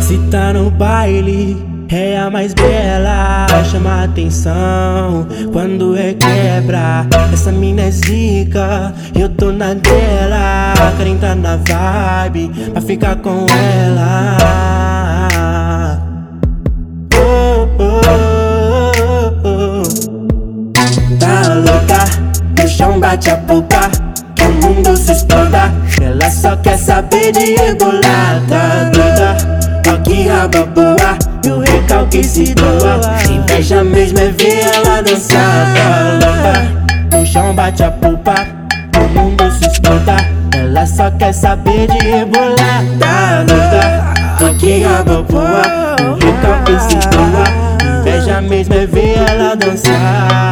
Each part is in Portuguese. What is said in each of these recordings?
Se tá no baile, é a mais bela, chama atenção quando requebra. Essa mina é zica, eu tô na dela, quero entrar na vibe pra ficar com ela. Bate a boca, que o mundo se exploda. Ela só quer saber de rebolar, tá doida? Ó raba boa, e o recalque se doa. Inveja mesmo é ver ela dançar, louca? No chão bate a pupa, o mundo se explota. Ela só quer saber de rebolar, tá doida? Ó raba boa, e o recalque se doa. Inveja mesmo é ver ela dançar.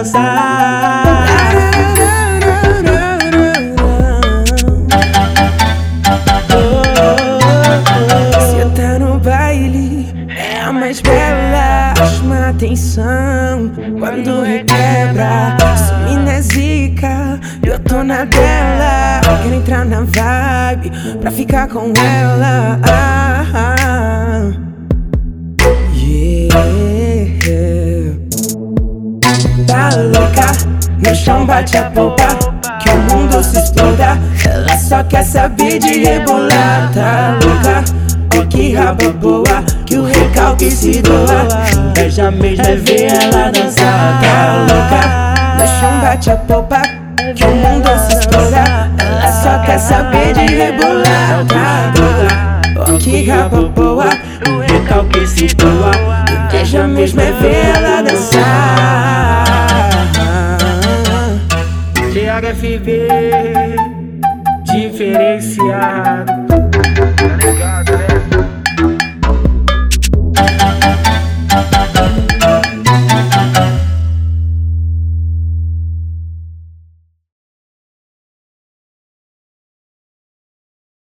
Dançar. Se tá no baile, é a mais bela. Chama atenção quando requebra. Essa mina é zica, eu tô na dela. Quero entrar na vibe pra ficar com ela. Ah, ah. Tá louca, no chão bate a polpa Que o mundo se exploda. Ela só quer saber de rebolar Tá louca, ó que raba boa Que o recalque se doa. Inveja mesmo é ver ela dançar Tá louca, No chão bate a polpa que o mundo se exploda. ela só quer saber de rebolar Tá louca, ó que raba boa O recalque se doa. Inveja mesmo é ver ela dançar para viver diferenciado.